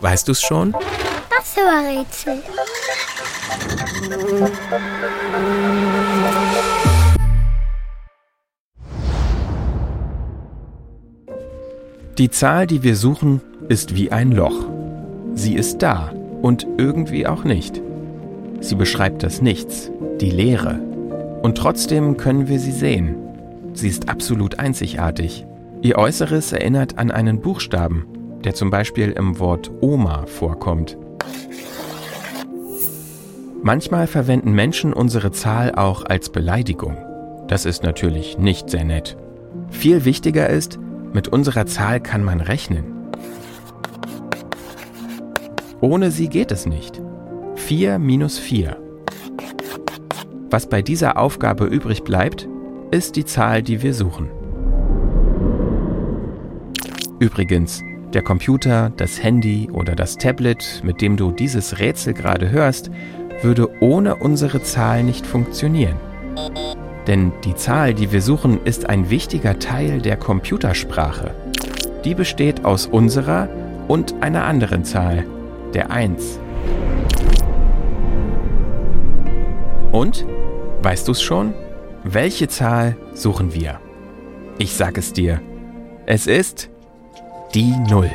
Weißt du's schon? Das war Rätsel. Die Zahl, die wir suchen, ist wie ein Loch. Sie ist da und irgendwie auch nicht. Sie beschreibt das Nichts, die Leere. Und trotzdem können wir sie sehen. Sie ist absolut einzigartig. Ihr Äußeres erinnert an einen Buchstaben, der zum Beispiel im Wort Oma vorkommt. Manchmal verwenden Menschen unsere Zahl auch als Beleidigung. Das ist natürlich nicht sehr nett. Viel wichtiger ist, mit unserer Zahl kann man rechnen. Ohne sie geht es nicht. 4 minus 4. Was bei dieser Aufgabe übrig bleibt, ist die Zahl, die wir suchen. Übrigens, der Computer, das Handy oder das Tablet, mit dem du dieses Rätsel gerade hörst, würde ohne unsere Zahl nicht funktionieren. Denn die Zahl, die wir suchen, ist ein wichtiger Teil der Computersprache. Die besteht aus unserer und einer anderen Zahl, der 1. Und? Weißt du's schon? Welche Zahl suchen wir? Ich sag es dir. Es ist die Null.